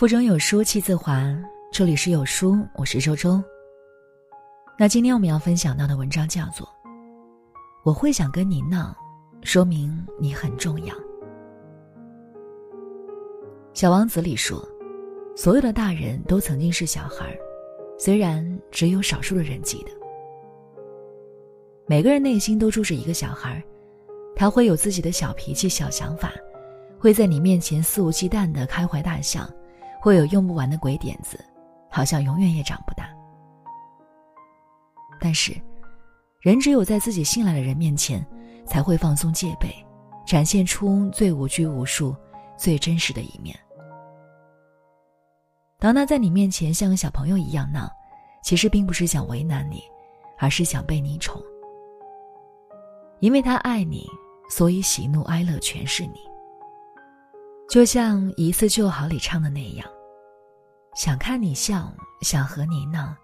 腹中有书气自华，这里是有书，我是周周。那今天我们要分享到的文章叫做《我会想跟你闹》，说明你很重要。小王子里说，所有的大人都曾经是小孩，虽然只有少数的人记得。每个人内心都住着一个小孩，他会有自己的小脾气、小想法，会在你面前肆无忌惮的开怀大笑。会有用不完的鬼点子，好像永远也长不大。但是，人只有在自己信赖的人面前，才会放松戒备，展现出最无拘无束、最真实的一面。当他在你面前像个小朋友一样闹，其实并不是想为难你，而是想被你宠。因为他爱你，所以喜怒哀乐全是你。就像《一次就好》里唱的那样，想看你笑，想和你闹，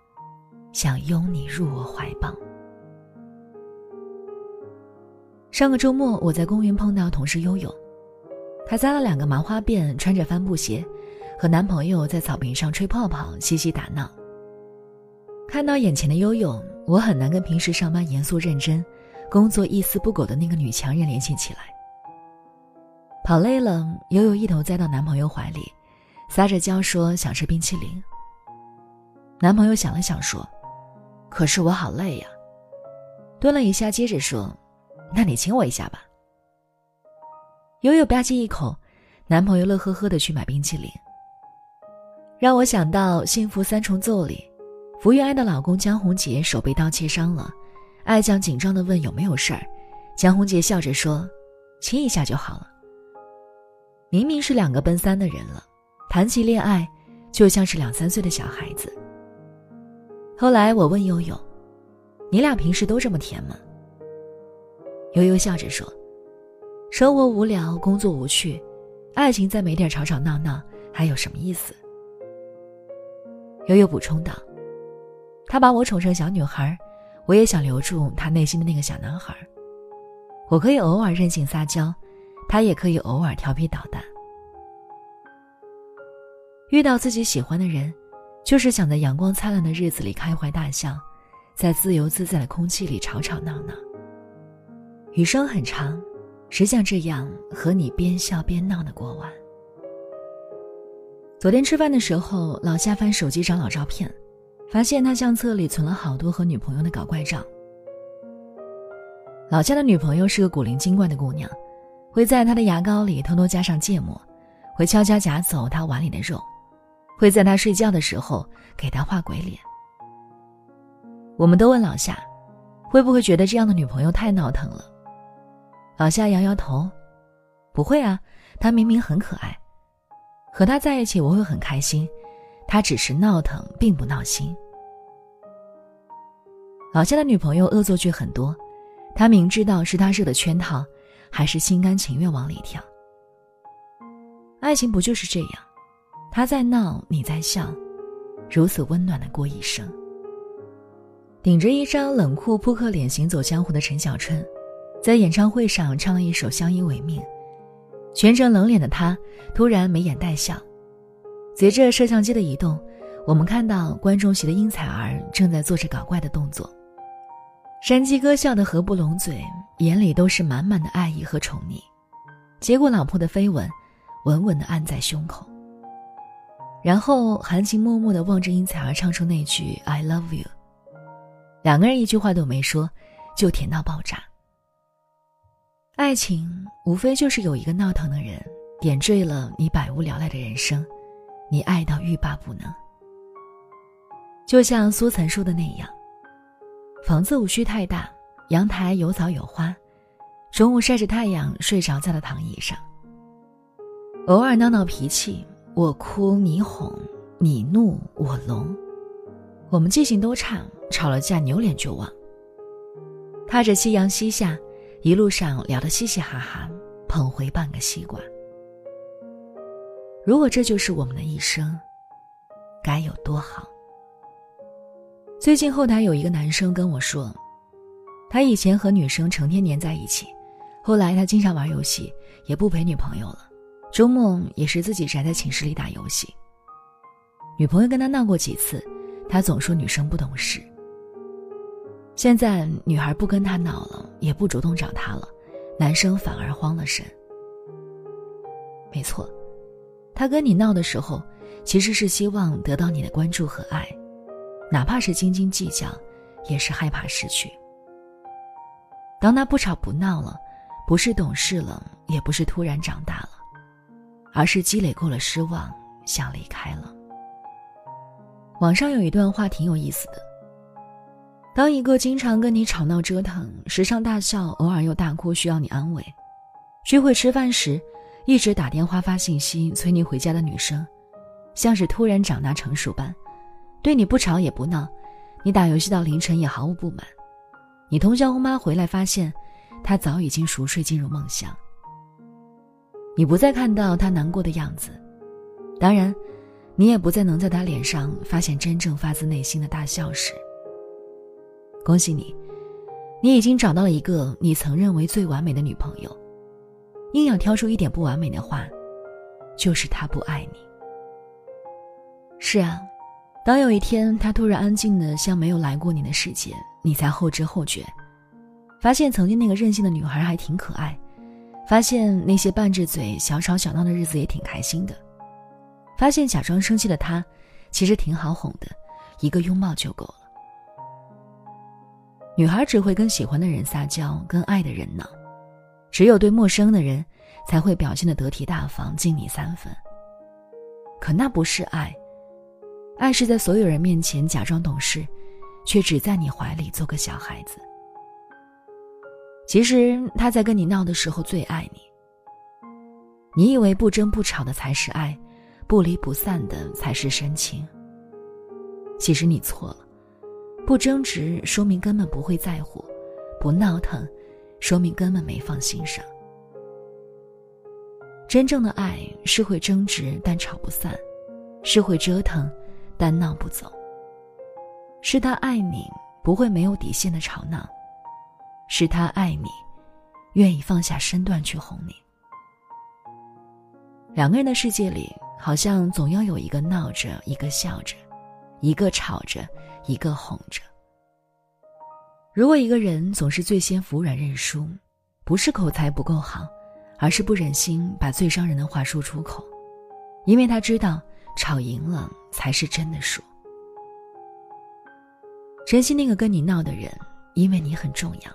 想拥你入我怀抱。上个周末，我在公园碰到同事悠悠，她扎了两个麻花辫，穿着帆布鞋，和男朋友在草坪上吹泡泡，嬉戏打闹。看到眼前的悠悠，我很难跟平时上班严肃认真、工作一丝不苟的那个女强人联系起来。跑累了，悠悠一头栽到男朋友怀里，撒着娇说想吃冰淇淋。男朋友想了想说：“可是我好累呀。”蹲了一下，接着说：“那你亲我一下吧。”悠悠吧唧一口，男朋友乐呵呵的去买冰淇淋。让我想到《幸福三重奏》里，福原爱的老公江宏杰手被刀切伤了，爱将紧张的问有没有事儿，江宏杰笑着说：“亲一下就好了。”明明是两个奔三的人了，谈起恋爱，就像是两三岁的小孩子。后来我问悠悠：“你俩平时都这么甜吗？”悠悠笑着说：“生活无聊，工作无趣，爱情再没点吵吵闹闹，还有什么意思？”悠悠补充道：“他把我宠成小女孩，我也想留住他内心的那个小男孩。我可以偶尔任性撒娇。”他也可以偶尔调皮捣蛋。遇到自己喜欢的人，就是想在阳光灿烂的日子里开怀大笑，在自由自在的空气里吵吵闹闹。余生很长，只想这样和你边笑边闹的过完。昨天吃饭的时候，老夏翻手机找老照片，发现他相册里存了好多和女朋友的搞怪照。老夏的女朋友是个古灵精怪的姑娘。会在他的牙膏里偷偷加上芥末，会悄悄夹走他碗里的肉，会在他睡觉的时候给他画鬼脸。我们都问老夏，会不会觉得这样的女朋友太闹腾了？老夏摇摇头，不会啊，他明明很可爱，和他在一起我会很开心，他只是闹腾，并不闹心。老夏的女朋友恶作剧很多，他明知道是他设的圈套。还是心甘情愿往里跳。爱情不就是这样，他在闹，你在笑，如此温暖的过一生。顶着一张冷酷扑克脸行走江湖的陈小春，在演唱会上唱了一首《相依为命》，全程冷脸的他突然眉眼带笑。随着摄像机的移动，我们看到观众席的应采儿正在做着搞怪的动作。山鸡哥笑得合不拢嘴，眼里都是满满的爱意和宠溺，接过老婆的飞吻，稳稳地按在胸口，然后含情脉脉地望着殷彩儿唱出那句 “I love you”。两个人一句话都没说，就甜到爆炸。爱情无非就是有一个闹腾的人，点缀了你百无聊赖的人生，你爱到欲罢不能。就像苏岑说的那样。房子无需太大，阳台有草有花，中午晒着太阳，睡着在了躺椅上。偶尔闹闹脾气，我哭你哄，你怒我聋，我们记性都差，吵了架扭脸就忘。踏着夕阳西下，一路上聊得嘻嘻哈哈，捧回半个西瓜。如果这就是我们的一生，该有多好！最近后台有一个男生跟我说，他以前和女生成天黏在一起，后来他经常玩游戏，也不陪女朋友了，周末也是自己宅在寝室里打游戏。女朋友跟他闹过几次，他总说女生不懂事。现在女孩不跟他闹了，也不主动找他了，男生反而慌了神。没错，他跟你闹的时候，其实是希望得到你的关注和爱，哪怕是斤斤计较，也是害怕失去。当他不吵不闹了，不是懂事了，也不是突然长大了，而是积累够了失望，想离开了。网上有一段话挺有意思的：当一个经常跟你吵闹折腾、时常大笑、偶尔又大哭，需要你安慰；聚会吃饭时，一直打电话发信息催你回家的女生，像是突然长大成熟般，对你不吵也不闹，你打游戏到凌晨也毫无不满。你通宵哄妈回来发现，他早已经熟睡进入梦乡。你不再看到他难过的样子，当然，你也不再能在他脸上发现真正发自内心的大笑时。恭喜你，你已经找到了一个你曾认为最完美的女朋友。硬要挑出一点不完美的话，就是他不爱你。是啊，当有一天他突然安静的像没有来过你的世界。你才后知后觉，发现曾经那个任性的女孩还挺可爱，发现那些拌着嘴小吵小闹的日子也挺开心的，发现假装生气的他，其实挺好哄的，一个拥抱就够了。女孩只会跟喜欢的人撒娇，跟爱的人闹，只有对陌生的人，才会表现的得体大方，敬你三分。可那不是爱，爱是在所有人面前假装懂事。却只在你怀里做个小孩子。其实他在跟你闹的时候最爱你。你以为不争不吵的才是爱，不离不散的才是深情。其实你错了，不争执说明根本不会在乎，不闹腾，说明根本没放心上。真正的爱是会争执但吵不散，是会折腾，但闹不走。是他爱你，不会没有底线的吵闹；是他爱你，愿意放下身段去哄你。两个人的世界里，好像总要有一个闹着，一个笑着，一个吵着，一个哄着。如果一个人总是最先服软认输，不是口才不够好，而是不忍心把最伤人的话说出口，因为他知道吵赢了才是真的输。珍惜那个跟你闹的人，因为你很重要；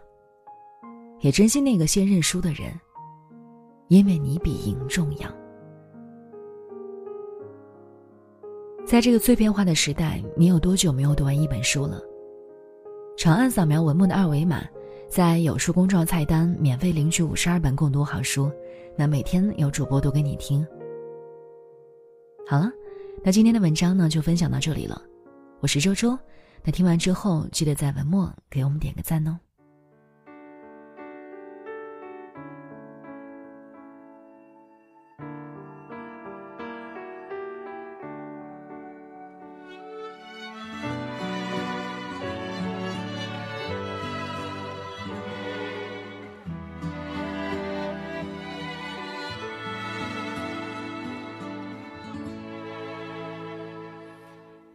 也珍惜那个先认输的人，因为你比赢重要。在这个碎片化的时代，你有多久没有读完一本书了？长按扫描文末的二维码，在有书公众号菜单免费领取五十二本共读好书，那每天有主播读给你听。好了，那今天的文章呢，就分享到这里了。我是周周。那听完之后，记得在文末给我们点个赞哦。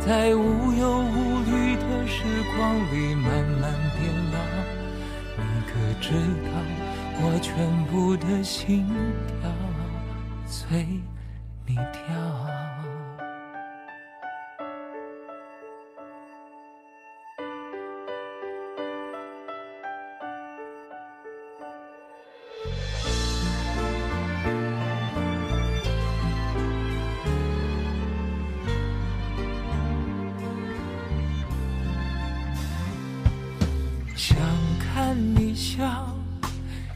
在无忧无虑的时光里慢慢变老。你可知道，我全部的心跳最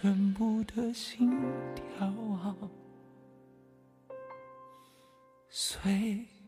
全部的心跳啊，随。